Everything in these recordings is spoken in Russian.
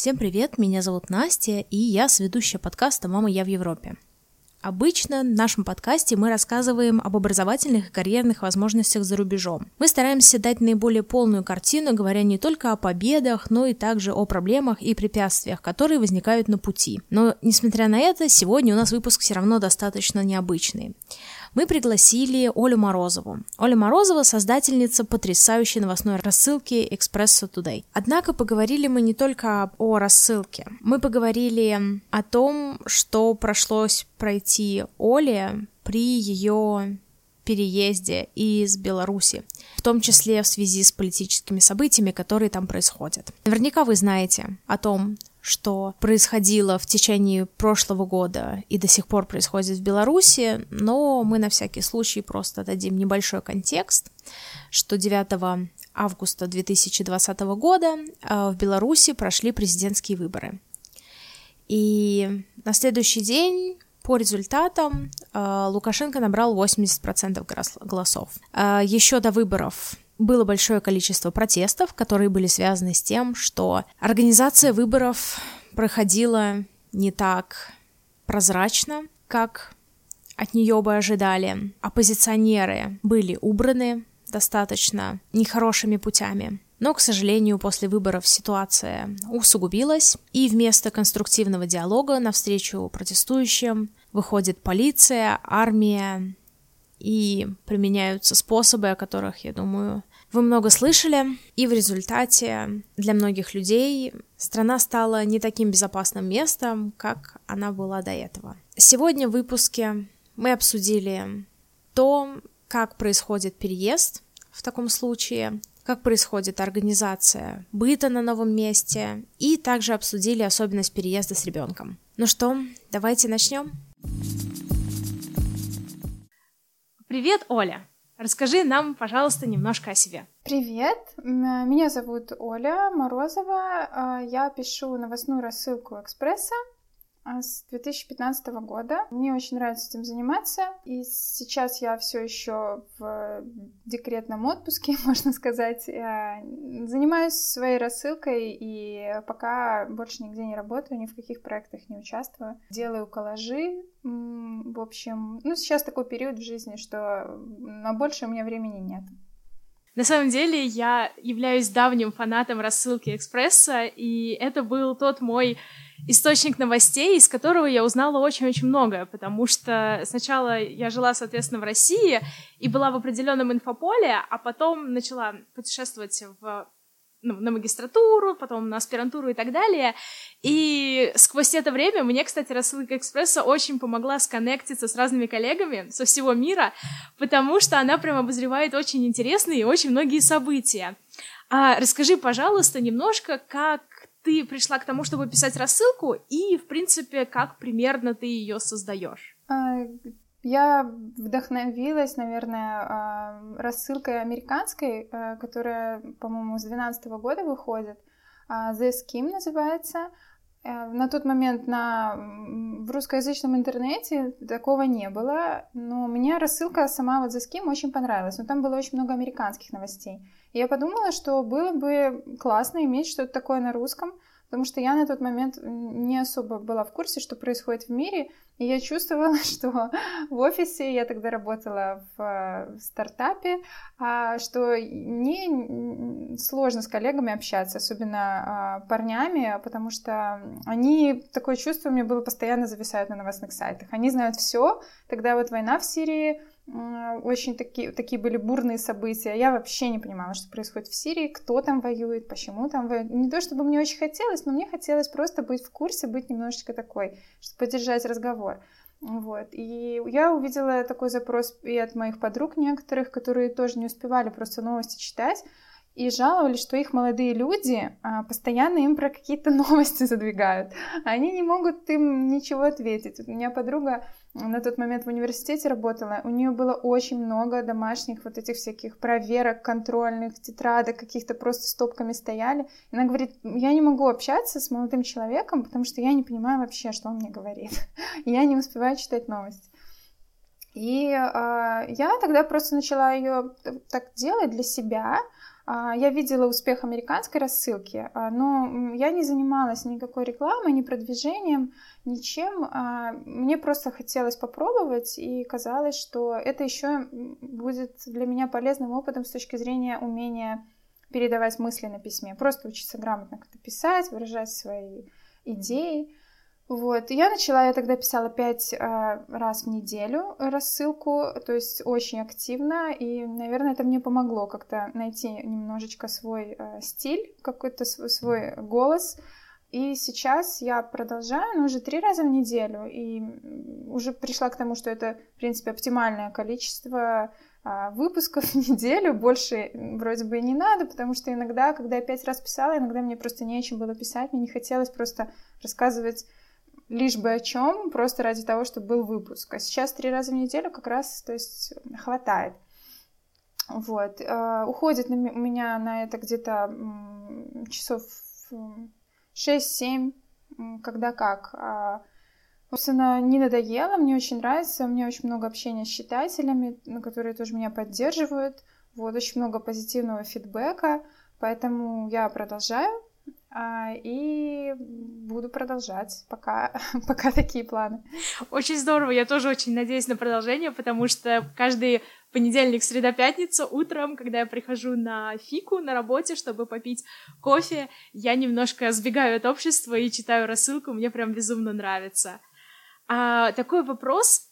Всем привет, меня зовут Настя, и я сведущая подкаста «Мама, я в Европе». Обычно в нашем подкасте мы рассказываем об образовательных и карьерных возможностях за рубежом. Мы стараемся дать наиболее полную картину, говоря не только о победах, но и также о проблемах и препятствиях, которые возникают на пути. Но, несмотря на это, сегодня у нас выпуск все равно достаточно необычный мы пригласили Олю Морозову. Оля Морозова – создательница потрясающей новостной рассылки «Экспрессо Today». Однако поговорили мы не только о рассылке. Мы поговорили о том, что прошлось пройти Оле при ее переезде из Беларуси, в том числе в связи с политическими событиями, которые там происходят. Наверняка вы знаете о том, что происходило в течение прошлого года и до сих пор происходит в Беларуси, но мы на всякий случай просто дадим небольшой контекст, что 9 августа 2020 года э, в Беларуси прошли президентские выборы. И на следующий день по результатам э, Лукашенко набрал 80% голосов. Э, еще до выборов было большое количество протестов, которые были связаны с тем, что организация выборов проходила не так прозрачно, как от нее бы ожидали. Оппозиционеры были убраны достаточно нехорошими путями. Но, к сожалению, после выборов ситуация усугубилась, и вместо конструктивного диалога навстречу протестующим выходит полиция, армия, и применяются способы, о которых, я думаю, вы много слышали, и в результате для многих людей страна стала не таким безопасным местом, как она была до этого. Сегодня в выпуске мы обсудили то, как происходит переезд в таком случае, как происходит организация быта на новом месте, и также обсудили особенность переезда с ребенком. Ну что, давайте начнем. Привет, Оля! Расскажи нам, пожалуйста, немножко о себе. Привет, меня зовут Оля Морозова. А, я пишу новостную рассылку «Экспресса». А, с 2015 года. Мне очень нравится этим заниматься. И сейчас я все еще в декретном отпуске, можно сказать. Я занимаюсь своей рассылкой и пока больше нигде не работаю, ни в каких проектах не участвую. Делаю коллажи. В общем, ну сейчас такой период в жизни, что на больше у меня времени нет. На самом деле я являюсь давним фанатом рассылки Экспресса, и это был тот мой источник новостей, из которого я узнала очень-очень многое, потому что сначала я жила, соответственно, в России и была в определенном инфополе, а потом начала путешествовать в на магистратуру, потом на аспирантуру и так далее. И сквозь это время мне, кстати, рассылка экспресса очень помогла сконнектиться с разными коллегами со всего мира, потому что она прям обозревает очень интересные и очень многие события. А расскажи, пожалуйста, немножко, как ты пришла к тому, чтобы писать рассылку, и, в принципе, как примерно ты ее создаешь? А, я вдохновилась, наверное, а, рассылкой американской, а, которая, по-моему, с 2012 года выходит. The Scheme называется. Э, на тот момент на, в русскоязычном интернете такого не было, но мне рассылка сама вот The Scheme очень понравилась, но там было очень много американских новостей. И я подумала, что было бы классно иметь что-то такое на русском, потому что я на тот момент не особо была в курсе, что происходит в мире, и я чувствовала, что в офисе, я тогда работала в э, стартапе, а, что не сложно с коллегами общаться, особенно а, парнями, потому что они, такое чувство у меня было, постоянно зависают на новостных сайтах. Они знают все. Тогда вот война в Сирии, очень такие, такие были бурные события. Я вообще не понимала, что происходит в Сирии, кто там воюет, почему там воюет. Не то, чтобы мне очень хотелось, но мне хотелось просто быть в курсе, быть немножечко такой, чтобы поддержать разговор. Вот. И я увидела такой запрос и от моих подруг некоторых, которые тоже не успевали просто новости читать, и жаловались, что их молодые люди а, постоянно им про какие-то новости задвигают. Они не могут им ничего ответить. У меня подруга на тот момент в университете работала, у нее было очень много домашних вот этих всяких проверок, контрольных, тетрадок, каких-то просто стопками стояли. Она говорит, я не могу общаться с молодым человеком, потому что я не понимаю вообще, что он мне говорит. я не успеваю читать новости. И э, я тогда просто начала ее так делать для себя, я видела успех американской рассылки, а, но я не занималась никакой рекламой, ни продвижением, ничем. А, мне просто хотелось попробовать, и казалось, что это еще будет для меня полезным опытом с точки зрения умения передавать мысли на письме. Просто учиться грамотно как-то писать, выражать свои идеи. Вот, я начала, я тогда писала пять э, раз в неделю рассылку, то есть очень активно, и, наверное, это мне помогло как-то найти немножечко свой э, стиль, какой-то свой, свой голос. И сейчас я продолжаю, но уже три раза в неделю, и уже пришла к тому, что это, в принципе, оптимальное количество э, выпусков в неделю, больше вроде бы и не надо, потому что иногда, когда я пять раз писала, иногда мне просто не о чем было писать, мне не хотелось просто рассказывать лишь бы о чем, просто ради того, чтобы был выпуск. А сейчас три раза в неделю как раз, то есть, хватает. Вот. Uh, уходит у меня на это где-то часов 6-7, когда как. Собственно, не надоело, мне очень нравится, у меня очень много общения с читателями, которые тоже меня поддерживают. Вот, очень много позитивного фидбэка, поэтому я продолжаю. А, и буду продолжать, пока, пока такие планы. Очень здорово, я тоже очень надеюсь на продолжение, потому что каждый понедельник, среда, пятница утром, когда я прихожу на фику на работе, чтобы попить кофе, я немножко сбегаю от общества и читаю рассылку, мне прям безумно нравится. А, такой вопрос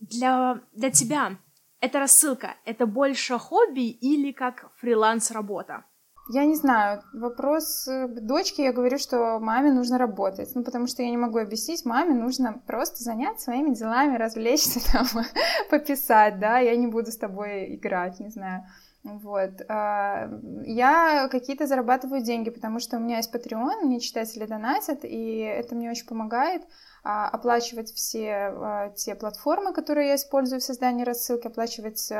для, для тебя. Эта рассылка, это больше хобби или как фриланс-работа? Я не знаю, вопрос э, дочки, я говорю, что маме нужно работать, ну, потому что я не могу объяснить, маме нужно просто заняться своими делами, развлечься там, пописать, да, я не буду с тобой играть, не знаю. Вот. А, я какие-то зарабатываю деньги, потому что у меня есть Patreon, мне читатели донатят, и это мне очень помогает а, оплачивать все а, те платформы, которые я использую в создании рассылки, оплачивать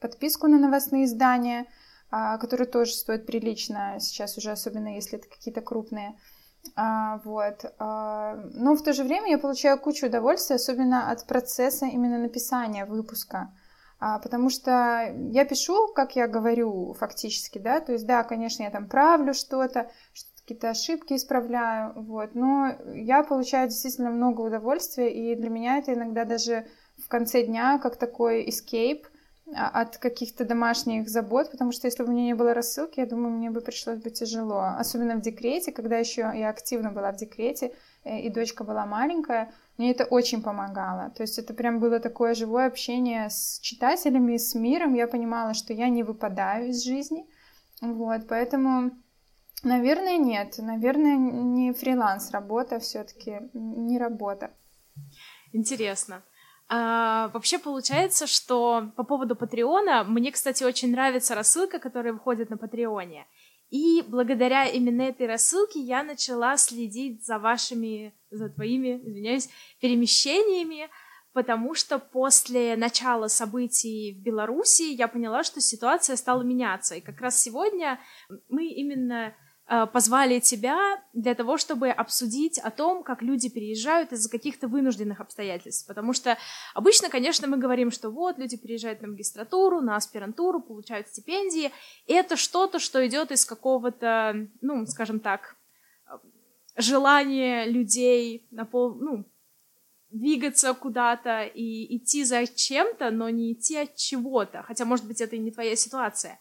подписку на новостные издания — которые тоже стоят прилично сейчас уже, особенно если это какие-то крупные. А, вот. А, но в то же время я получаю кучу удовольствия, особенно от процесса именно написания выпуска. Потому что я пишу, как я говорю, фактически, да, то есть, да, конечно, я там правлю что-то, какие-то ошибки исправляю, вот, но я получаю действительно много удовольствия, и для меня это иногда даже в конце дня как такой escape, а, от каких-то домашних забот, потому что если бы у меня не было рассылки, я думаю, мне бы пришлось бы тяжело. Особенно в декрете, когда еще я активно была в декрете, э, и дочка была маленькая, мне это очень помогало. То есть это прям было такое живое общение с читателями, с миром. Я понимала, что я не выпадаю из жизни. Вот, поэтому, наверное, нет. Наверное, не фриланс работа все-таки, не работа. Интересно. А, вообще получается, что по поводу Патреона, мне, кстати, очень нравится рассылка, которая выходит на Патреоне. И благодаря именно этой рассылке я начала следить за вашими, за твоими, извиняюсь, перемещениями, потому что после начала событий в Беларуси я поняла, что ситуация стала меняться. И как раз сегодня мы именно позвали тебя для того, чтобы обсудить о том, как люди переезжают из-за каких-то вынужденных обстоятельств. Потому что обычно, конечно, мы говорим, что вот люди переезжают на магистратуру, на аспирантуру, получают стипендии, и это что-то, что идет из какого-то, ну, скажем так, желания людей на пол, ну, двигаться куда-то и идти за чем-то, но не идти от чего-то. Хотя, может быть, это и не твоя ситуация.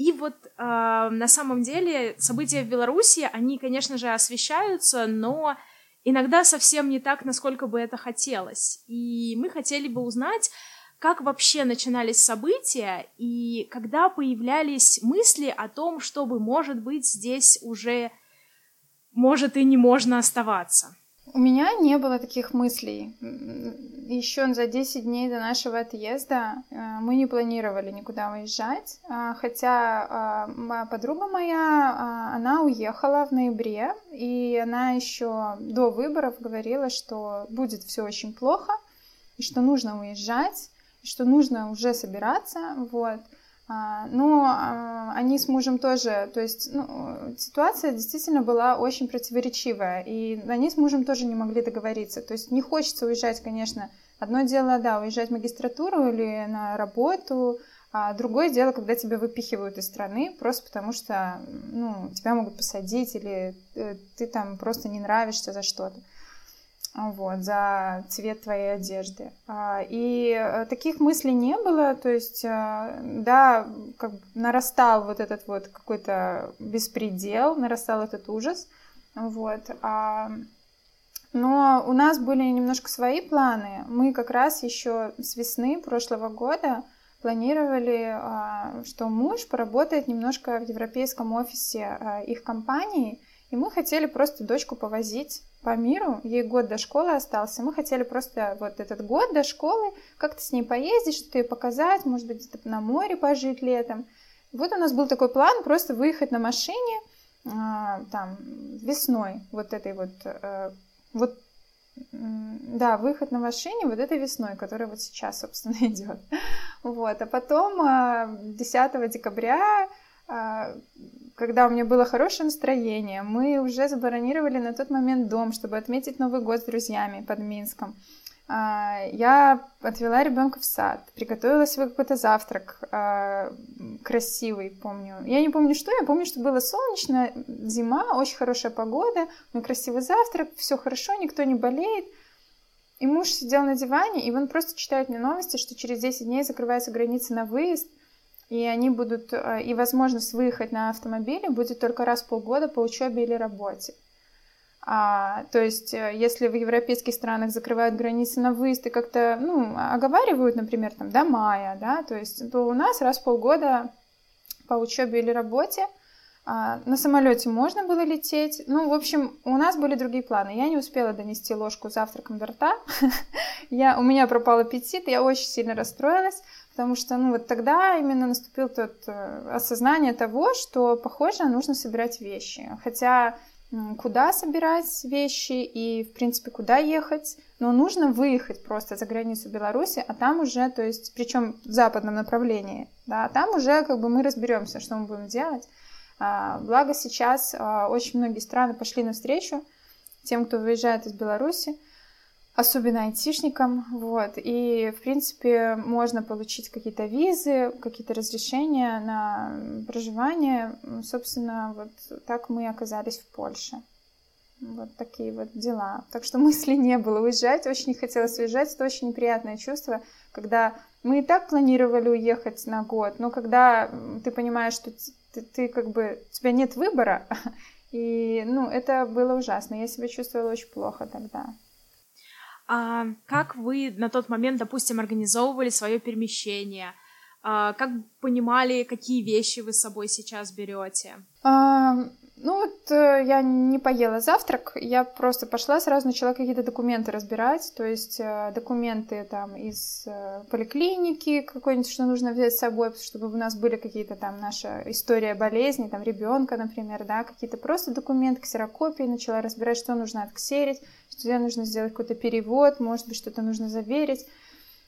И вот э, на самом деле события в Беларуси, они, конечно же, освещаются, но иногда совсем не так, насколько бы это хотелось. И мы хотели бы узнать, как вообще начинались события и когда появлялись мысли о том, чтобы, может быть, здесь уже может и не можно оставаться. У меня не было таких мыслей. Еще за 10 дней до нашего отъезда э, мы не планировали никуда уезжать, а, хотя а, моя подруга моя, а, она уехала в ноябре, и она еще до выборов говорила, что будет все очень плохо, и что нужно уезжать, и что нужно уже собираться, вот. А, но а, они с мужем тоже, то есть ну, ситуация действительно была очень противоречивая, и они с мужем тоже не могли договориться. То есть не хочется уезжать, конечно. Одно дело, да, уезжать в магистратуру или на работу, А другое дело, когда тебя выпихивают из страны просто потому, что ну, тебя могут посадить или э, ты там просто не нравишься за что-то. Вот, за цвет твоей одежды. А, и э, таких мыслей не было, то есть, э, да, как нарастал вот этот вот какой-то беспредел, нарастал этот ужас, вот. А, но у нас были немножко свои планы. Мы как раз еще с весны прошлого года планировали, а, что муж поработает немножко в европейском офисе их компании, и мы хотели просто дочку повозить по миру, ей год до школы остался, мы хотели просто вот этот год до школы как-то с ней поездить, что-то ей показать, может быть, где-то на море пожить летом. Вот у нас был такой план, просто выехать на машине а, там весной, вот этой вот, э, вот да, выход на машине вот этой весной, которая вот сейчас, собственно, идет. Вот. А потом 10 а, декабря, когда у меня было хорошее настроение, мы уже забронировали на тот момент дом, чтобы отметить Новый год с друзьями под Минском. А, я отвела ребенка в сад, приготовила себе какой-то завтрак красивый, помню. Я не помню, что, я помню, что было солнечно, зима, очень хорошая погода, мой красивый завтрак, все хорошо, никто не болеет. И муж сидел на диване, и он просто читает мне новости, что через 10 дней закрываются границы на выезд, и они будут, э, и возможность выехать на автомобиле будет только раз в полгода по учебе или работе. А, то есть, э, если в европейских странах закрывают границы на выезд и как-то, ну, оговаривают, например, там, до мая, да, то есть, то у нас раз в полгода по учебе или работе – а, на самолете можно было лететь. Ну, в общем, у нас были другие планы. Я не успела донести ложку завтраком до рта. я, у меня пропал аппетит, я очень сильно расстроилась, потому что, ну, вот тогда именно наступил тот э, осознание того, что, похоже, нужно собирать вещи. Хотя куда собирать вещи и, в принципе, куда ехать, но нужно выехать просто за границу Беларуси, а там уже, то есть, причем в западном направлении, да, там уже как бы мы разберемся, что мы будем делать. А, благо сейчас а, очень многие страны пошли навстречу тем, кто выезжает из Беларуси, особенно айтишникам, вот, и, в принципе, можно получить какие-то визы, какие-то разрешения на проживание, собственно, вот так мы оказались в Польше. Вот такие вот дела. Так что мысли не было уезжать, очень не хотелось уезжать, это очень неприятное чувство, когда мы и так планировали уехать на год, но когда ты понимаешь, что ты, ты как бы, у тебя нет выбора, и, ну, это было ужасно, я себя чувствовала очень плохо тогда. А как вы на тот момент, допустим, организовывали свое перемещение? А, как понимали, какие вещи вы с собой сейчас берете? А, ну вот э, я не поела завтрак, я просто пошла, сразу начала какие-то документы разбирать, то есть э, документы там из э, поликлиники какой-нибудь, что нужно взять с собой, чтобы у нас были какие-то там наша история болезни, там ребенка, например, да, какие-то просто документы, ксерокопии, начала разбирать, что нужно отксерить, что нужно сделать какой-то перевод, может быть, что-то нужно заверить.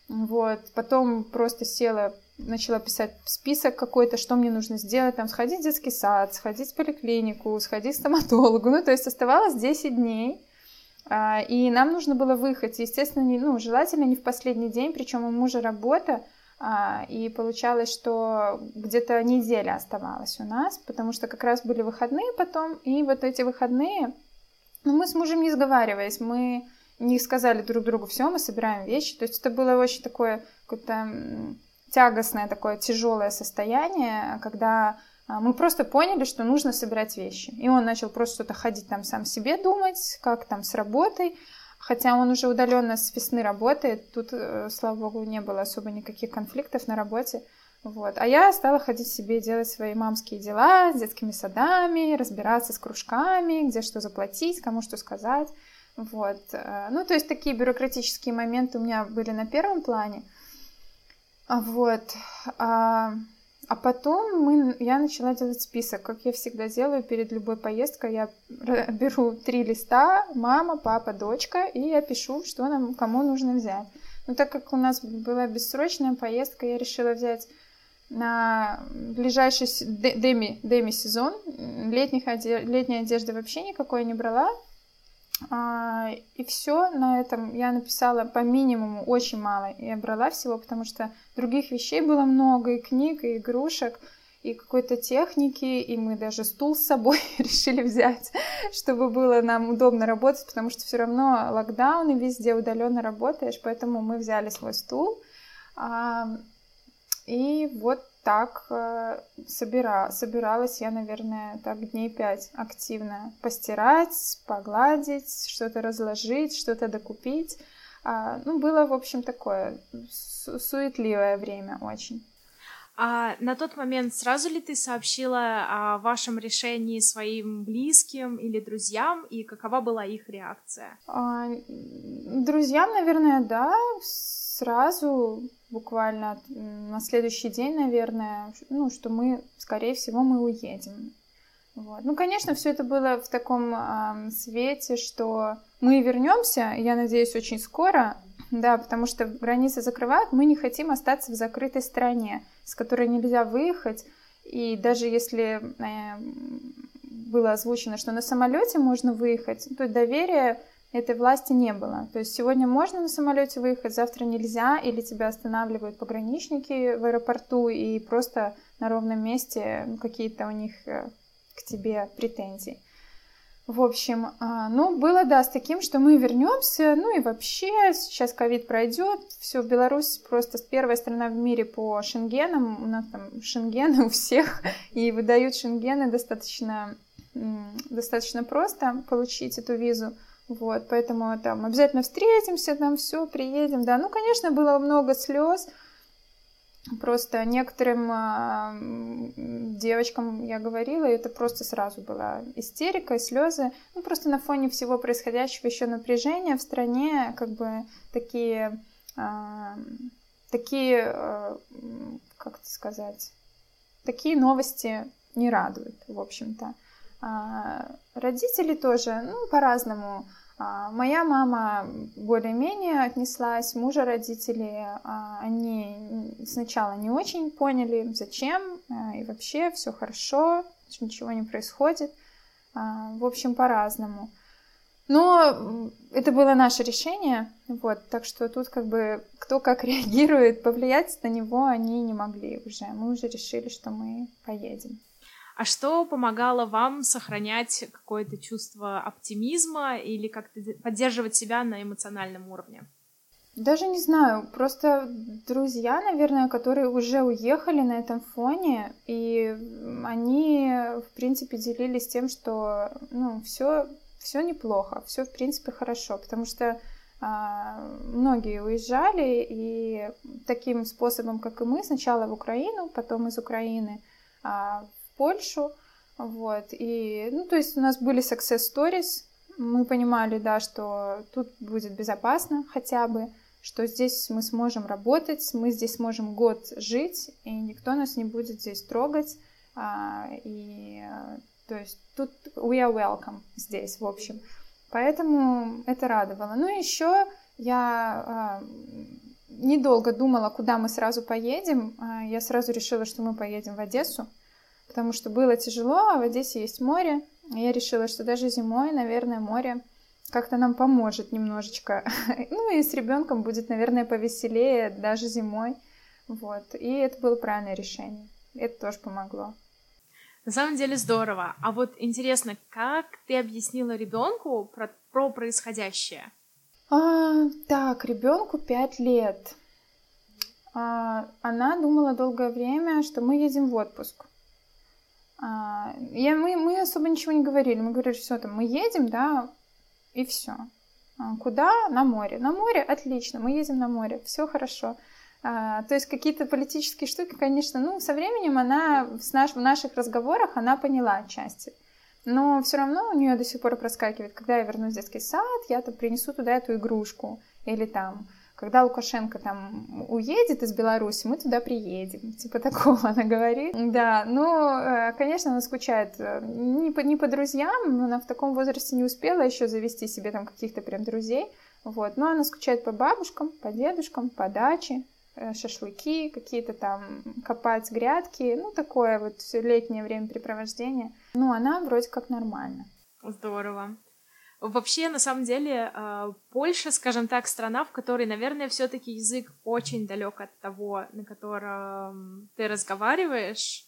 Вот. Потом просто села, начала писать список какой-то, что мне нужно сделать, там, сходить в детский сад, сходить в поликлинику, сходить к стоматологу. Ну, то есть оставалось 10 дней, а, и нам нужно было выехать. Естественно, не, ну, желательно не в последний день, причем у мужа работа, а, и получалось, что где-то неделя оставалась у нас, потому что как раз были выходные потом, и вот эти выходные, ну, мы с мужем не сговариваясь, мы не сказали друг другу, все, мы собираем вещи. То есть это было очень такое какое-то тягостное, такое тяжелое состояние, когда а, мы просто поняли, что нужно собирать вещи. И он начал просто что-то ходить там сам себе думать, как там с работой. Хотя он уже удаленно с весны работает, тут, э, слава богу, не было особо никаких конфликтов на работе. Вот. А я стала ходить себе делать свои мамские дела с детскими садами, разбираться с кружками, где что заплатить, кому что сказать. Вот. Э, ну, то есть такие бюрократические моменты у меня были на первом плане. Вот. А, а потом мы, я начала делать список, как я всегда делаю перед любой поездкой. Я беру три листа, мама, папа, дочка, и я пишу, что нам, кому нужно взять. Но так как у нас была бессрочная поездка, я решила взять на ближайший деми, деми сезон. Летних, летней одежды вообще никакой не брала. А, и все на этом я написала по минимуму очень мало. Я брала всего, потому что других вещей было много, и книг, и игрушек, и какой-то техники, и мы даже стул с собой решили взять, чтобы было нам удобно работать, потому что все равно локдаун и везде удаленно работаешь, поэтому мы взяли свой стул. И вот так э, собира, собиралась я, наверное, так дней пять активно. Постирать, погладить, что-то разложить, что-то докупить. А, ну, было, в общем, такое суетливое время очень. А на тот момент сразу ли ты сообщила о вашем решении своим близким или друзьям, и какова была их реакция? А, друзьям, наверное, да, сразу, буквально на следующий день, наверное, ну, что мы, скорее всего, мы уедем. Вот. Ну, конечно, все это было в таком э, свете, что мы вернемся, я надеюсь, очень скоро, да, потому что границы закрывают, мы не хотим остаться в закрытой стране, с которой нельзя выехать. И даже если э, было озвучено, что на самолете можно выехать, то доверие этой власти не было. То есть сегодня можно на самолете выехать, завтра нельзя, или тебя останавливают пограничники в аэропорту и просто на ровном месте какие-то у них э, к тебе претензии. В общем, а, ну, было, да, с таким, что мы вернемся, ну и вообще, сейчас ковид пройдет, все, Беларусь просто первая страна в мире по шенгенам, у нас там шенгены у всех, и выдают шенгены достаточно, достаточно просто получить эту визу. Вот, поэтому там обязательно встретимся, там все, приедем, да. Ну, конечно, было много слез. Просто некоторым э, девочкам я говорила, и это просто сразу была истерика, слезы. Ну, просто на фоне всего происходящего еще напряжения в стране, как бы такие, э, такие, э, как это сказать, такие новости не радуют, в общем-то. А родители тоже, ну, по-разному моя мама более-менее отнеслась, мужа родители, а, они сначала не очень поняли, зачем, а, и вообще все хорошо, ничего не происходит. В общем, по-разному. Но это было наше решение, вот, так что тут как бы кто как реагирует, повлиять на него они не могли уже. Мы уже решили, что мы поедем. А что помогало вам сохранять какое-то чувство оптимизма или как-то поддерживать себя на эмоциональном уровне? Даже не знаю, просто друзья, наверное, которые уже уехали на этом фоне, и они, в принципе, делились тем, что, ну, все, все неплохо, все, в принципе, хорошо, потому что а, многие уезжали, и таким способом, как и мы, сначала в Украину, потом из Украины а, Польшу, вот, и, ну, то есть у нас были success stories, мы понимали, да, что тут будет безопасно хотя бы, что здесь мы сможем работать, мы здесь сможем год жить, и никто нас не будет здесь трогать, а, и, то есть тут we are welcome здесь, в общем. Поэтому это радовало. Ну, еще я а, недолго думала, куда мы сразу поедем. А, я сразу решила, что мы поедем в Одессу потому что было тяжело, а в Одессе есть море. я решила, что даже зимой, наверное, море как-то нам поможет немножечко. ну и с ребенком будет, наверное, повеселее даже зимой. Вот. И это было правильное решение. Это тоже помогло. На самом деле здорово. А вот интересно, как ты объяснила ребенку про, про происходящее? А, так, ребенку пять лет. А, она думала долгое время, что мы едем в отпуск. А, я, мы, мы особо ничего не говорили. Мы говорили, все, там, мы едем, да, и все. А, куда? На море. На море? Отлично, мы едем на море, все хорошо. А, то есть какие-то политические штуки, конечно, ну, со временем она в, наш, в наших разговорах она поняла отчасти. Но все равно у нее до сих пор проскакивает, когда я вернусь в детский сад, я там принесу туда эту игрушку. Или там, когда Лукашенко там уедет из Беларуси, мы туда приедем. Типа такого она говорит. Да, ну, конечно, она скучает э, не по, не по друзьям, она в таком возрасте не успела еще завести себе там каких-то прям друзей. Вот, но она скучает по бабушкам, по дедушкам, по даче, э, шашлыки, какие-то там копать грядки, ну, такое вот все летнее времяпрепровождение. Ну, она вроде как нормально. Здорово. Вообще, на самом деле, а, Польша, скажем так, страна, в которой, наверное, все-таки язык очень далек от того, на котором ты разговариваешь.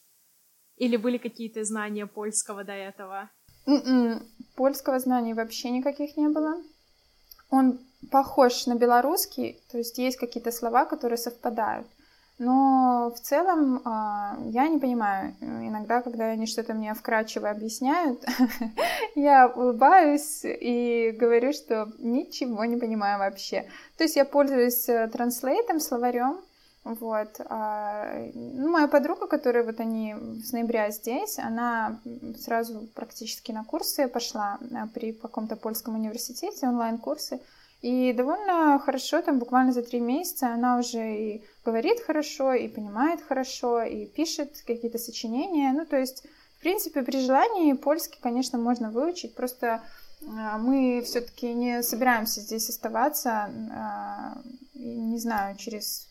Или были какие-то знания польского до этого? Mm-mm. М-м, польского знания вообще никаких не было. Он похож на белорусский, то есть есть какие-то слова, которые совпадают. Но в целом а, я не понимаю. Иногда, когда они что-то мне вкрадчиво объясняют, я улыбаюсь и говорю, что ничего не понимаю вообще. То есть я пользуюсь э, транслейтом, словарем. Вот. А, ну, моя подруга, которая вот они с ноября здесь, она сразу практически на курсы пошла а, при каком-то польском университете, онлайн-курсы. И довольно хорошо, там буквально за три месяца она уже и говорит хорошо, и понимает хорошо, и пишет какие-то сочинения. Ну, то есть, в принципе, при желании польский, конечно, можно выучить, просто а, мы все-таки не собираемся здесь оставаться, а, не знаю, через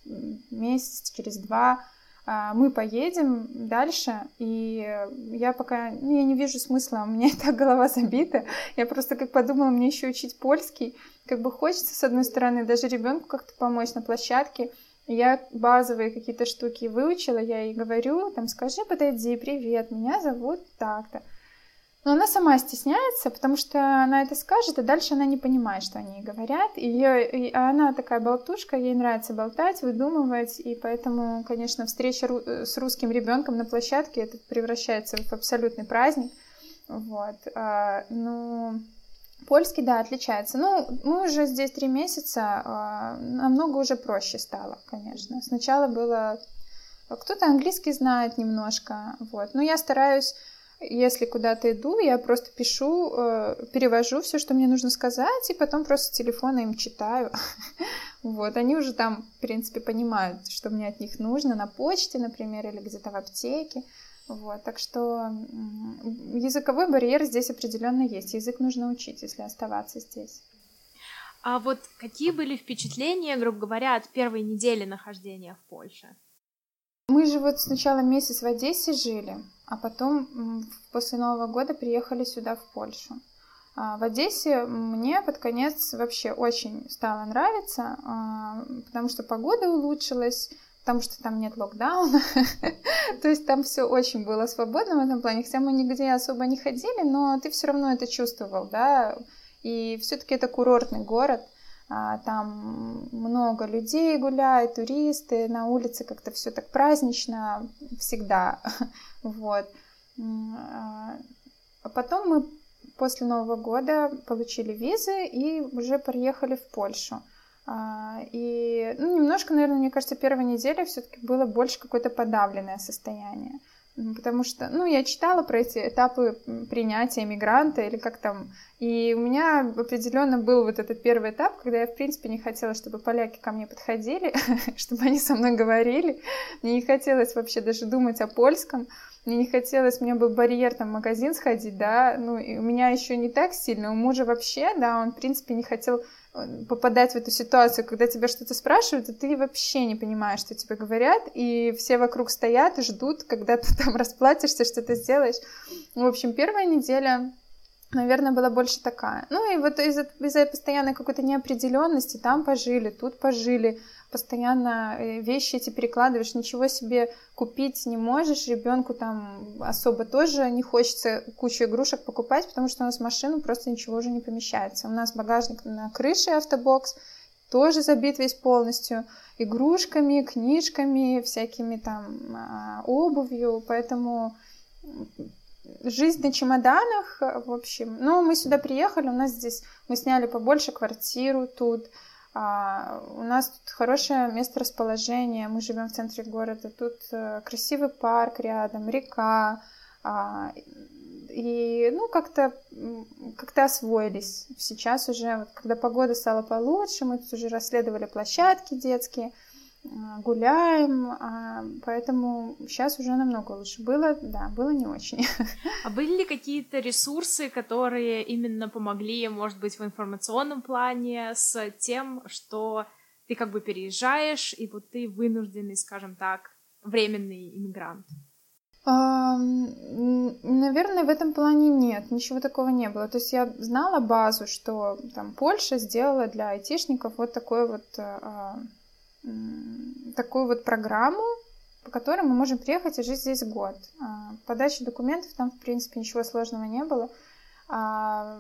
месяц, через два, мы поедем дальше, и я пока, ну, я не вижу смысла, у меня и так голова забита, я просто как подумала, мне еще учить польский, как бы хочется, с одной стороны, даже ребенку как-то помочь на площадке, я базовые какие-то штуки выучила, я ей говорю, там, скажи, подойди, привет, меня зовут так-то. Но она сама стесняется, потому что она это скажет, а дальше она не понимает, что они говорят. И, ее, и она такая болтушка, ей нравится болтать, выдумывать, и поэтому, конечно, встреча ру- с русским ребенком на площадке это превращается в абсолютный праздник. Вот. А, ну, польский, да, отличается. Ну, мы уже здесь три месяца, а, намного уже проще стало, конечно. Сначала было... Кто-то английский знает немножко, вот. Но я стараюсь если куда-то иду, я просто пишу, э, перевожу все, что мне нужно сказать, и потом просто с телефона им читаю. Вот, они уже там, в принципе, понимают, что мне от них нужно на почте, например, или где-то в аптеке. Вот, так что языковой барьер здесь определенно есть. Язык нужно учить, если оставаться здесь. А вот какие были впечатления, грубо говоря, от первой недели нахождения в Польше? Мы же вот сначала месяц в Одессе жили, а потом после Нового года приехали сюда, в Польшу. А, в Одессе мне под конец вообще очень стало нравиться, а, потому что погода улучшилась, потому что там нет локдауна. То есть там все очень было свободно в этом плане, хотя мы нигде особо не ходили, но ты все равно это чувствовал, да. И все-таки это курортный город, там много людей гуляет, туристы, на улице как-то все так празднично всегда, вот. А, а потом мы после Нового года получили визы и уже приехали в Польшу. А, и ну, немножко, наверное, мне кажется, первая неделя все-таки было больше какое-то подавленное состояние. Потому что, ну, я читала про эти этапы принятия мигранта или как там. И у меня определенно был вот этот первый этап, когда я, в принципе, не хотела, чтобы поляки ко мне подходили, чтобы они со мной говорили. Мне не хотелось вообще даже думать о польском. Мне не хотелось, меня был барьер там в магазин сходить, да, ну, и у меня еще не так сильно, у мужа вообще, да, он, в принципе, не хотел попадать в эту ситуацию, когда тебя что-то спрашивают, и ты вообще не понимаешь, что тебе говорят, и все вокруг стоят и ждут, когда ты там расплатишься, что ты сделаешь. В общем, первая неделя наверное, была больше такая. Ну и вот из-за из постоянной какой-то неопределенности там пожили, тут пожили, постоянно э, вещи эти перекладываешь, ничего себе купить не можешь, ребенку там особо тоже не хочется кучу игрушек покупать, потому что у нас машину просто ничего уже не помещается. У нас багажник на крыше автобокс, тоже забит весь полностью игрушками, книжками, всякими там а, обувью, поэтому жизнь на чемоданах, в общем. Ну, мы сюда приехали, у нас здесь, мы сняли побольше квартиру тут, а, у нас тут хорошее место расположения, мы живем в центре города, тут а, красивый парк рядом, река, а, и, ну, как-то как освоились. Сейчас уже, вот, когда погода стала получше, мы тут уже расследовали площадки детские, гуляем, а, поэтому сейчас уже намного лучше. Было, да, было не очень. А были ли какие-то ресурсы, которые именно помогли, может быть, в информационном плане с тем, что ты как бы переезжаешь, и вот ты вынужденный, скажем так, временный иммигрант? Наверное, наверное, в этом плане нет, ничего такого не было. То есть я знала базу, что там Польша сделала для айтишников вот такой вот а, такую вот программу, по которой мы можем приехать и жить здесь год. А, подача документов там, в принципе, ничего сложного не было. А,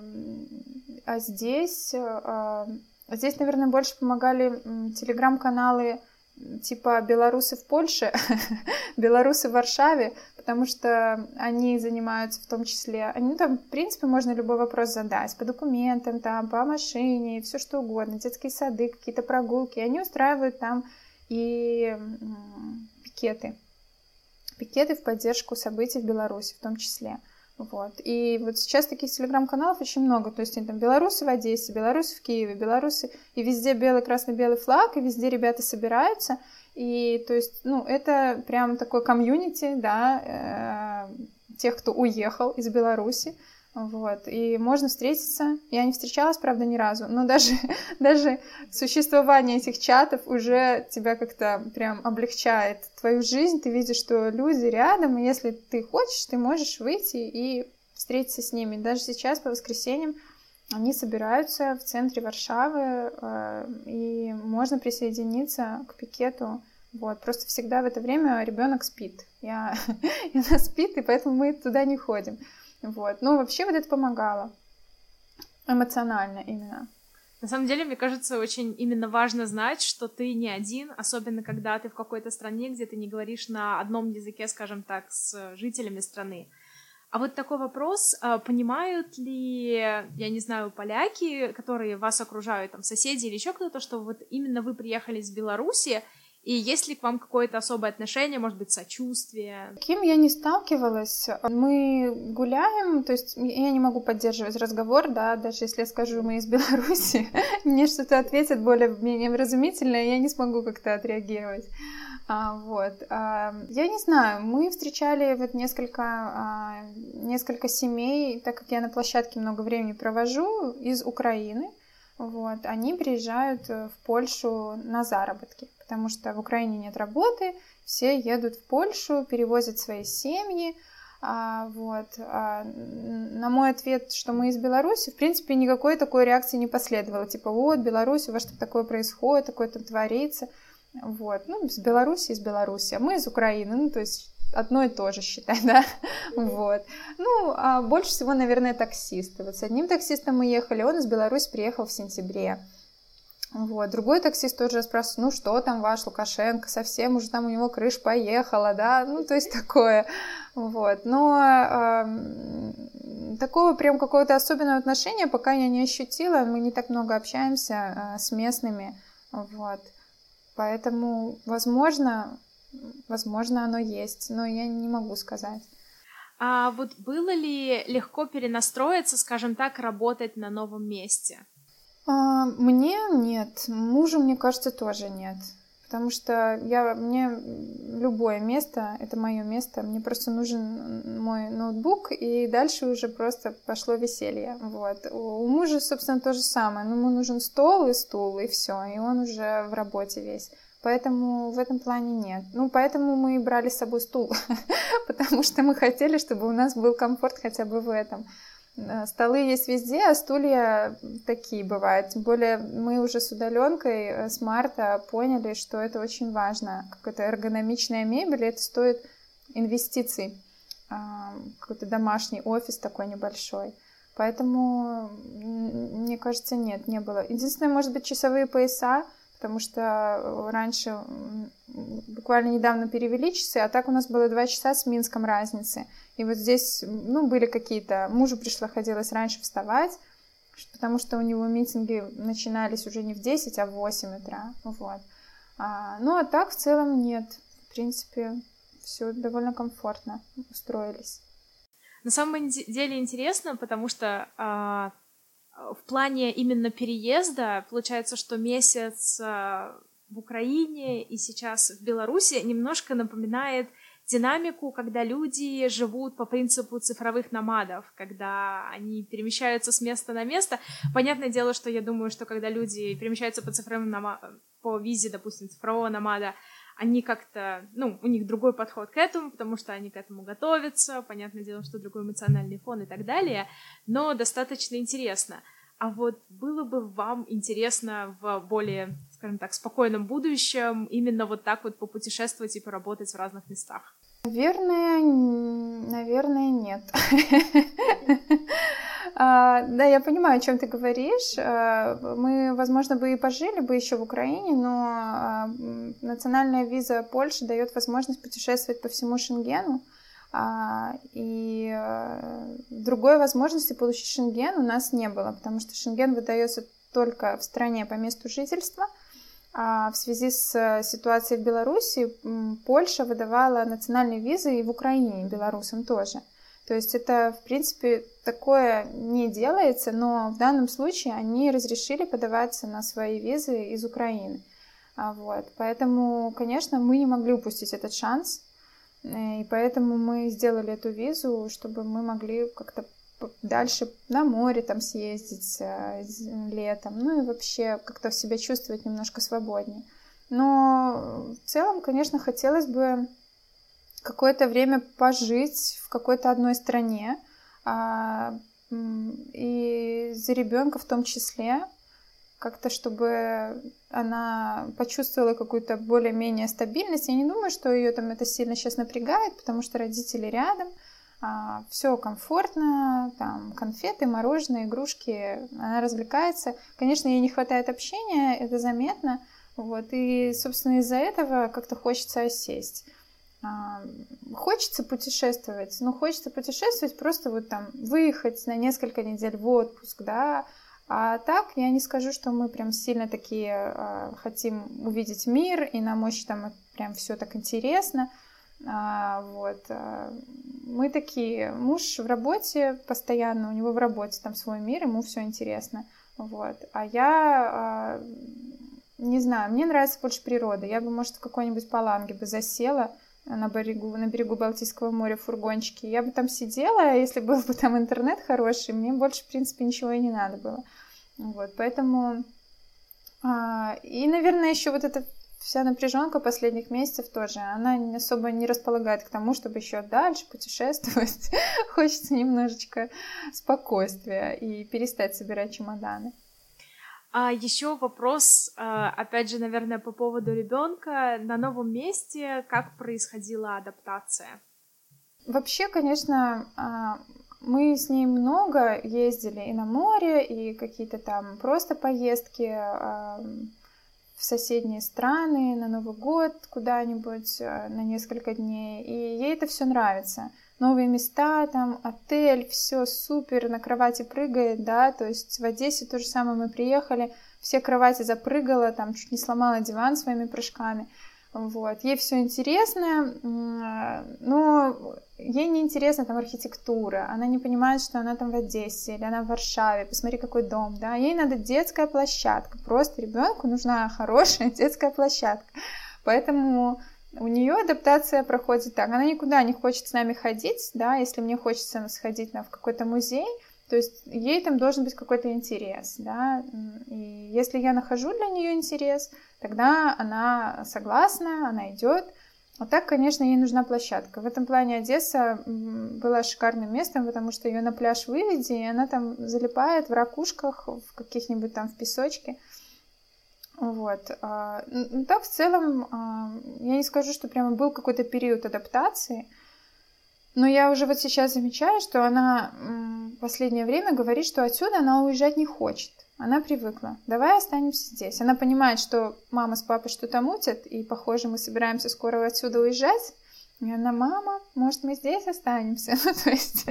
а здесь, а, здесь, наверное, больше помогали телеграм-каналы типа белорусы в Польше, белорусы в Варшаве, потому что они занимаются в том числе, они там, в принципе, можно любой вопрос задать, по документам, там, по машине, все что угодно, детские сады, какие-то прогулки, они устраивают там и пикеты, пикеты в поддержку событий в Беларуси в том числе. Вот. И вот сейчас таких телеграм-каналов очень много. То есть там белорусы в Одессе, белорусы в Киеве, белорусы... И везде белый, красно-белый флаг, и везде ребята собираются. И то есть, ну, это прям такой комьюнити, да, э, тех, кто уехал из Беларуси. Вот, и можно встретиться. Я не встречалась, правда, ни разу, но даже, даже существование этих чатов уже тебя как-то прям облегчает твою жизнь. Ты видишь, что люди рядом, и если ты хочешь, ты можешь выйти и встретиться с ними. Даже сейчас по воскресеньям они собираются в центре Варшавы, э, и можно присоединиться к пикету. Вот, просто всегда в это время ребенок спит. Я, она спит, и поэтому мы туда не ходим. Вот. Но вообще вот это помогало. Эмоционально именно. На самом деле, мне кажется, очень именно важно знать, что ты не один, особенно когда ты в какой-то стране, где ты не говоришь на одном языке, скажем так, с жителями страны. А вот такой вопрос, а, понимают ли, я не знаю, поляки, которые вас окружают, там, соседи или еще кто-то, что вот именно вы приехали из Беларуси, и есть ли к вам какое-то особое отношение, может быть, сочувствие? Кем я не сталкивалась. Мы гуляем, то есть я не могу поддерживать разговор, да, даже если я скажу, мы из Беларуси, мне что-то ответят более-менее вразумительно, я не смогу как-то отреагировать. А, вот. А, я не знаю, мы встречали вот несколько, а, несколько семей, так как я на площадке много времени провожу, из Украины. Вот, они приезжают в Польшу на заработки потому что в Украине нет работы, все едут в Польшу, перевозят свои семьи. А, вот. А, на мой ответ, что мы из Беларуси, в принципе, никакой такой реакции не последовало. Типа, вот, Беларусь, у вас что такое происходит, такое там творится. Вот. Ну, из Беларуси, из Беларуси, а мы из Украины, ну, то есть одно и то же, считай, да, вот. Ну, а больше всего, наверное, таксисты. Вот с одним таксистом мы ехали, он из Беларуси приехал в сентябре. Вот. Другой таксист тоже спрашивает, ну что там ваш Лукашенко, совсем уже там у него крыш поехала, да, ну то есть такое, вот. Но э, такого прям какого-то особенного отношения пока я не ощутила, мы не так много общаемся э, с местными, вот. Поэтому, возможно, возможно, оно есть, но я не могу сказать. А вот было ли легко перенастроиться, скажем так, работать на новом месте? А, мне нет, мужу, мне кажется, тоже нет. Потому что я, мне любое место, это мое место, мне просто нужен мой ноутбук, и дальше уже просто пошло веселье. Вот. У мужа, собственно, то же самое. Ну, ему нужен стол и стул, и все, и он уже в работе весь. Поэтому в этом плане нет. Ну, поэтому мы и брали с собой стул, потому что мы хотели, чтобы у нас был комфорт хотя бы в этом. Э, столы есть везде, а стулья такие бывают. Тем более мы уже с удаленкой э, с марта поняли, что это очень важно. Какая-то эргономичная мебель, это стоит инвестиций. А, какой-то домашний офис такой небольшой. Поэтому, мне кажется, нет, не было. Единственное, может быть, часовые пояса, потому что э, раньше буквально недавно перевели часы, а так у нас было два часа с Минском разницы. И вот здесь, ну, были какие-то... Мужу пришлось раньше вставать, потому что у него митинги начинались уже не в 10, а в 8 утра. Вот. А, ну, а так в целом нет. В принципе, все довольно комфортно устроились. На самом деле интересно, потому что а, в плане именно переезда получается, что месяц а, в Украине и сейчас в Беларуси немножко напоминает динамику, когда люди живут по принципу цифровых номадов, когда они перемещаются с места на место. Понятное дело, что я думаю, что когда люди перемещаются по цифровым номадам, по визе, допустим, цифрового номада, они как-то, ну, у них другой подход к этому, потому что они к этому готовятся, понятное дело, что другой эмоциональный фон и так далее, но достаточно интересно. А вот было бы вам интересно в более, скажем так, спокойном будущем именно вот так вот попутешествовать и поработать в разных местах? Наверное, наверное, нет. А, да, я понимаю, о чем ты говоришь. А, мы, возможно, бы и пожили бы еще в Украине, но а, национальная виза Польши дает возможность путешествовать по всему Шенгену. И другой возможности получить Шенген у нас не было, потому что Шенген выдается только в стране по месту жительства. А в связи с ситуацией в Беларуси Польша выдавала национальные визы и в Украине, белорусам тоже. То есть это, в принципе, такое не делается, но в данном случае они разрешили подаваться на свои визы из Украины. А вот. Поэтому, конечно, мы не могли упустить этот шанс, э, и поэтому мы сделали эту визу, чтобы мы могли как-то дальше на море там съездить э, летом, ну и вообще как-то себя чувствовать немножко свободнее. Но в целом, конечно, хотелось бы какое-то время пожить в какой-то одной стране, и за ребенка в том числе, как-то чтобы она почувствовала какую-то более-менее стабильность. Я не думаю, что ее там это сильно сейчас напрягает, потому что родители рядом, а, все комфортно, там конфеты, мороженое, игрушки, она развлекается. Конечно, ей не хватает общения, это заметно, вот, и, собственно, из-за этого как-то хочется осесть. Хочется путешествовать, но хочется путешествовать просто вот там выехать на несколько недель в отпуск, да, а так я не скажу, что мы прям сильно такие э, хотим увидеть мир, и нам очень там прям все так интересно. А, вот. Мы такие, муж в работе постоянно, у него в работе там свой мир, ему все интересно. Вот. А я не знаю, мне нравится больше природа. Я бы, может, в какой-нибудь паланге бы засела, на берегу, на берегу Балтийского моря фургончики. Я бы там сидела, если был бы там интернет хороший, мне больше, в принципе, ничего и не надо было. Вот, поэтому... А, и, наверное, еще вот эта вся напряженка последних месяцев тоже, она особо не располагает к тому, чтобы еще дальше путешествовать. Хочется немножечко спокойствия и перестать собирать чемоданы. А еще вопрос, а, опять же, наверное, по поводу ребенка на новом месте, как происходила адаптация? Вообще, конечно, а, мы с ней много ездили и на море, и какие-то там просто поездки а, в соседние страны на Новый год куда-нибудь на несколько дней, и ей это все нравится новые места, там отель, все супер, на кровати прыгает, да, то есть в Одессе то же самое мы приехали, все кровати запрыгала, там чуть не сломала диван своими прыжками, вот, ей все интересно, но ей не интересна там архитектура, она не понимает, что она там в Одессе или она в Варшаве, посмотри, какой дом, да, ей надо детская площадка, просто ребенку нужна хорошая детская площадка, поэтому у нее адаптация проходит так. Она никуда не хочет с нами ходить, да, если мне хочется сходить на, в какой-то музей, то есть ей там должен быть какой-то интерес, да, и если я нахожу для нее интерес, тогда она согласна, она идет. Вот так, конечно, ей нужна площадка. В этом плане Одесса была шикарным местом, потому что ее на пляж выведи, и она там залипает в ракушках, в каких-нибудь там в песочке. Вот. А, ну, так, в целом, а, я не скажу, что прямо был какой-то период адаптации, но я уже вот сейчас замечаю, что она в последнее время говорит, что отсюда она уезжать не хочет. Она привыкла. Давай останемся здесь. Она понимает, что мама с папой что-то мутят, и, похоже, мы собираемся скоро отсюда уезжать. И она, мама, может, мы здесь останемся? Ну, то есть,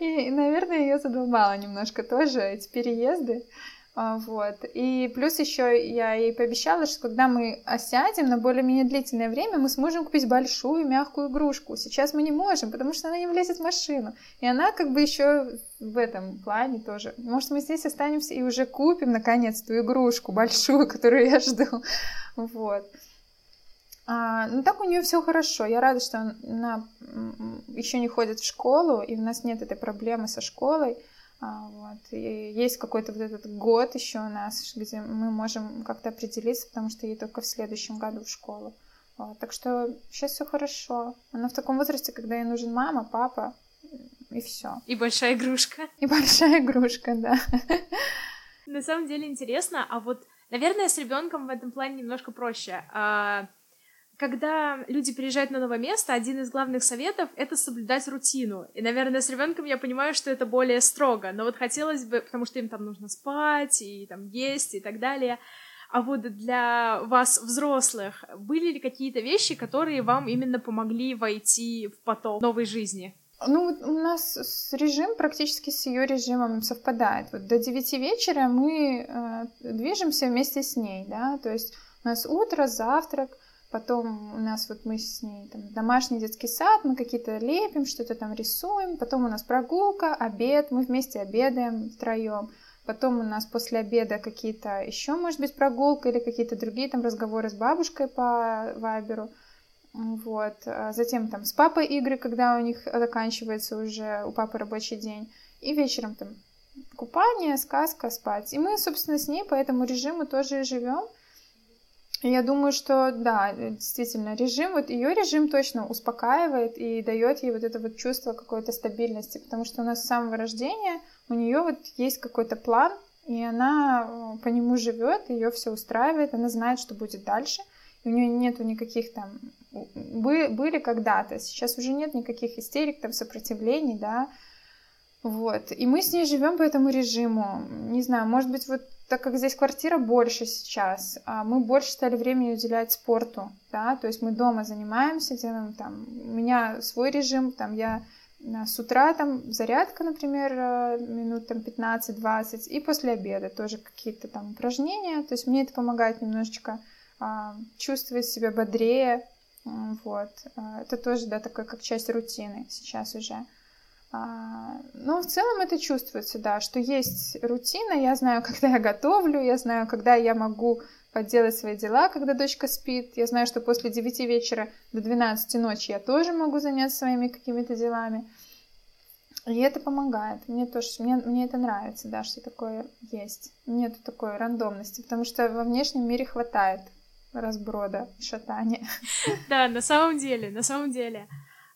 и, наверное, ее задолбало немножко тоже эти переезды. А, вот. И плюс еще я ей пообещала, что когда мы осядем на более-менее длительное время, мы сможем купить большую мягкую игрушку. Сейчас мы не можем, потому что она не влезет в машину. И она как бы еще в этом плане тоже. Может, мы здесь останемся и уже купим, наконец, ту игрушку большую, которую я жду. Вот. А, ну так у нее все хорошо. Я рада, что она еще не ходит в школу, и у нас нет этой проблемы со школой. А, вот. И есть какой-то вот этот год еще у нас, где мы можем как-то определиться, потому что ей только в следующем году в школу. Вот, так что сейчас все хорошо. Она в таком возрасте, когда ей нужен мама, папа, и все. И большая игрушка. И большая игрушка, да. На самом деле интересно, а вот, наверное, с ребенком в этом плане немножко проще. А, когда люди приезжают на новое место, один из главных советов — это соблюдать рутину. И, наверное, с ребенком я понимаю, что это более строго, но вот хотелось бы, потому что им там нужно спать и там есть и так далее. А вот для вас, взрослых, были ли какие-то вещи, которые вам именно помогли войти в поток новой жизни? Ну, у нас режим практически с ее режимом совпадает. Вот до 9 вечера мы э, движемся вместе с ней, да, то есть у нас утро, завтрак, потом у нас вот мы с ней там домашний детский сад, мы какие-то лепим, что-то там рисуем, потом у нас прогулка, обед, мы вместе обедаем втроем. Потом у нас после обеда какие-то еще, может быть, прогулка или какие-то другие там разговоры с бабушкой по вайберу. Вот. А затем там с папой игры, когда у них заканчивается уже у папы рабочий день. И вечером там купание, сказка, спать. И мы, собственно, с ней по этому режиму тоже живем. Я думаю, что да, действительно, режим, вот ее режим точно успокаивает и дает ей вот это вот чувство какой-то стабильности, потому что у нас с самого рождения у нее вот есть какой-то план, и она э, по нему живет, ее все устраивает, она знает, что будет дальше, и у нее нету никаких там были, были когда-то, сейчас уже нет никаких истерик, там сопротивлений, да, вот. И мы с ней живем по этому режиму. Не знаю, может быть, вот так как здесь квартира больше сейчас, а мы больше стали времени уделять спорту, да, то есть мы дома занимаемся, делаем там, у меня свой режим, там я с утра там зарядка, например, э, минут там 15-20, и после обеда тоже какие-то там упражнения. То есть мне это помогает немножечко а, чувствовать себя бодрее. Вот. А, это тоже, да, такая как часть рутины сейчас уже. А, но в целом это чувствуется, да, что есть рутина. Я знаю, когда я готовлю, я знаю, когда я могу поделать свои дела, когда дочка спит. Я знаю, что после 9 вечера до 12 ночи я тоже могу заняться своими какими-то делами. И это помогает. Мне тоже, мне, мне это нравится, да, что такое есть. Нет такой рандомности, потому что во внешнем мире хватает разброда шатания. Да, на самом деле, на самом деле.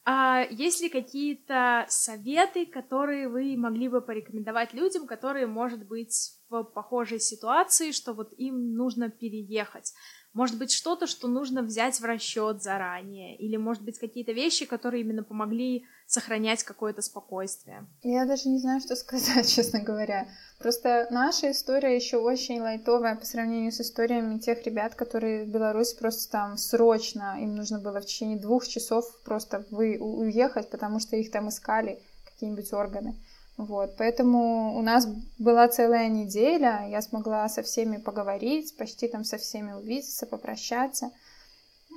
А есть ли какие-то советы, которые вы могли бы порекомендовать людям, которые, может быть, в похожей ситуации, что вот им нужно переехать? Может быть, что-то, что нужно взять в расчет заранее? Или, может быть, какие-то вещи, которые именно помогли сохранять какое-то спокойствие? Я даже не знаю, что сказать, честно говоря. Просто наша история еще очень лайтовая по сравнению с историями тех ребят, которые в Беларуси просто там срочно, им нужно было в течение двух часов просто вы уехать, потому что их там искали какие-нибудь органы. Вот, поэтому у нас была целая неделя, я смогла со всеми поговорить, почти там со всеми увидеться, попрощаться.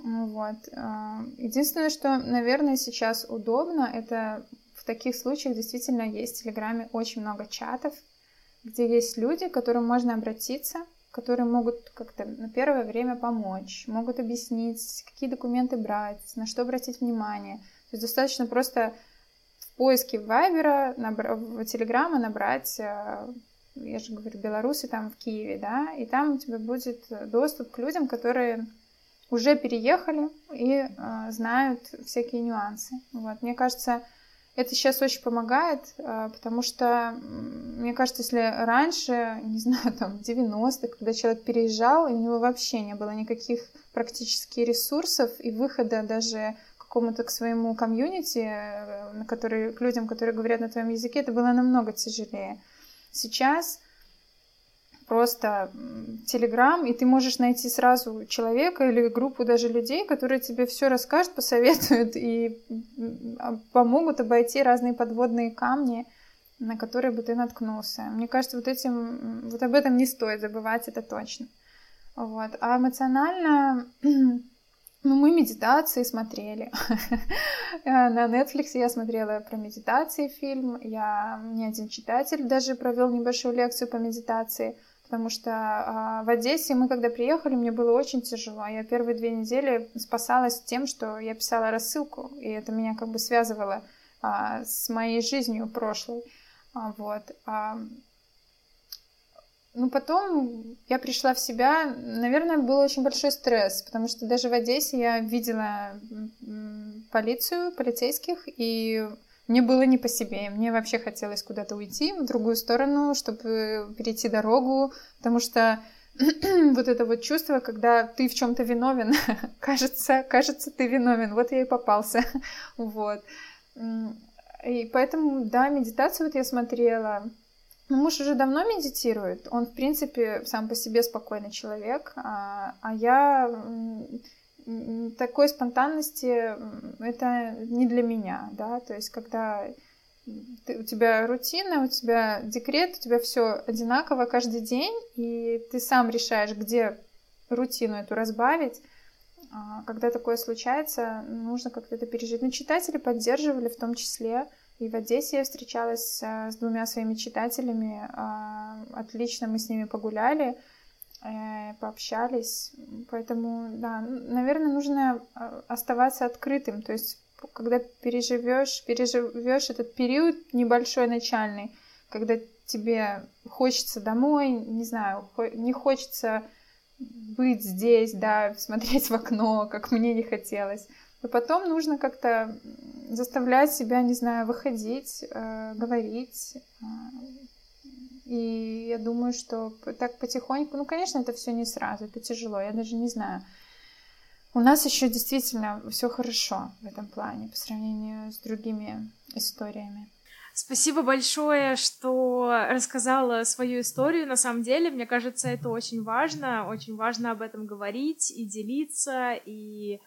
Вот. А, единственное, что, наверное, сейчас удобно, это в таких случаях действительно есть в Телеграме очень много чатов, где есть люди, к которым можно обратиться, которые могут как-то на первое время помочь, могут объяснить, какие документы брать, на что обратить внимание. То есть достаточно просто поиске Вайбера, в Телеграма набрать, э, я же говорю, белорусы там в Киеве, да, и там у тебя будет доступ к людям, которые уже переехали и э, знают всякие нюансы. Вот. Мне кажется, это сейчас очень помогает, э, потому что, мне кажется, если раньше, не знаю, там, 90-х, когда человек переезжал, и у него вообще не было никаких практически ресурсов и выхода даже какому-то к своему комьюнити, э, на который, к людям, которые говорят на твоем языке, это было намного тяжелее. Сейчас просто Телеграм, и ты можешь найти сразу человека или группу даже людей, которые тебе все расскажут, посоветуют и помогут обойти разные подводные камни, на которые бы ты наткнулся. Мне кажется, вот этим, вот об этом не стоит забывать, это точно. Вот. А эмоционально, ну, мы медитации смотрели. На Netflix я смотрела про медитации фильм. Я, мне один читатель даже провел небольшую лекцию по медитации — потому что а, в Одессе мы, когда приехали, мне было очень тяжело. Я первые две недели спасалась тем, что я писала рассылку, и это меня как бы связывало а, с моей жизнью прошлой. А, вот. Ну, потом я пришла в себя. Наверное, был очень большой стресс, потому что даже в Одессе я видела полицию, полицейских, и мне было не по себе. Мне вообще хотелось куда-то уйти в другую сторону, чтобы перейти дорогу, потому что вот это вот чувство, когда ты в чем-то виновен, кажется, кажется, ты виновен. Вот я и попался. вот. И поэтому, да, медитацию вот я смотрела. Ну, муж уже давно медитирует. Он, в принципе, сам по себе спокойный человек. А, а я такой спонтанности это не для меня, да, то есть когда ты, у тебя рутина, у тебя декрет, у тебя все одинаково каждый день, и ты сам решаешь, где рутину эту разбавить. А, когда такое случается, нужно как-то это пережить. Ну, читатели поддерживали в том числе. И в Одессе я встречалась с двумя своими читателями. А, отлично мы с ними погуляли, э, пообщались. Поэтому, да, наверное, нужно оставаться открытым. То есть когда переживешь, переживешь этот период небольшой начальный, когда тебе хочется домой, не знаю, не хочется быть здесь, да, смотреть в окно, как мне не хотелось. Но потом нужно как-то заставлять себя, не знаю, выходить, э, говорить. Э, и я думаю, что так потихоньку, ну, конечно, это все не сразу, это тяжело, я даже не знаю. У нас еще действительно все хорошо в этом плане по сравнению с другими историями. Спасибо большое, что рассказала свою историю. На самом деле, мне кажется, это очень важно. Очень важно об этом говорить и делиться, и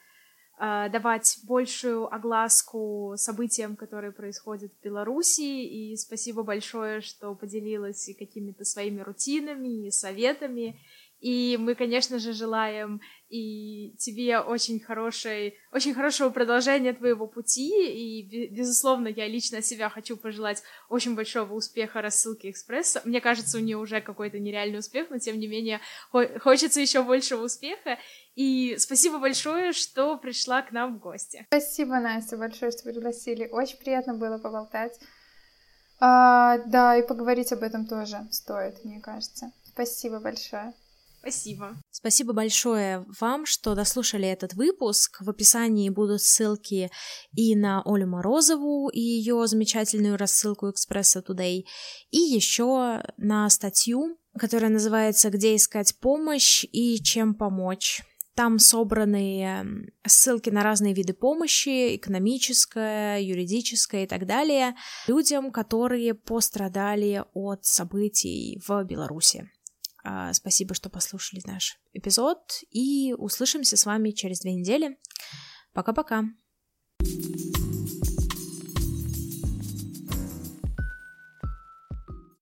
давать большую огласку событиям, которые происходят в Беларуси. И спасибо большое, что поделилась и какими-то своими рутинами, и советами. И мы, конечно же, желаем и тебе очень хорошей, очень хорошего продолжения твоего пути, и, безусловно, я лично себя хочу пожелать очень большого успеха рассылки экспресса. Мне кажется, у нее уже какой-то нереальный успех, но, тем не менее, хочется еще большего успеха, и спасибо большое, что пришла к нам в гости. Спасибо, Настя, большое, что пригласили. Очень приятно было поболтать. А, да, и поговорить об этом тоже стоит, мне кажется. Спасибо большое. Спасибо. Спасибо большое вам, что дослушали этот выпуск. В описании будут ссылки и на Олю Морозову и ее замечательную рассылку Экспресса Today, и еще на статью, которая называется «Где искать помощь и чем помочь». Там собраны эм, ссылки на разные виды помощи, экономическая, юридическая и так далее, людям, которые пострадали от событий в Беларуси. А, спасибо, что послушали наш эпизод, и услышимся с вами через две недели. Пока-пока.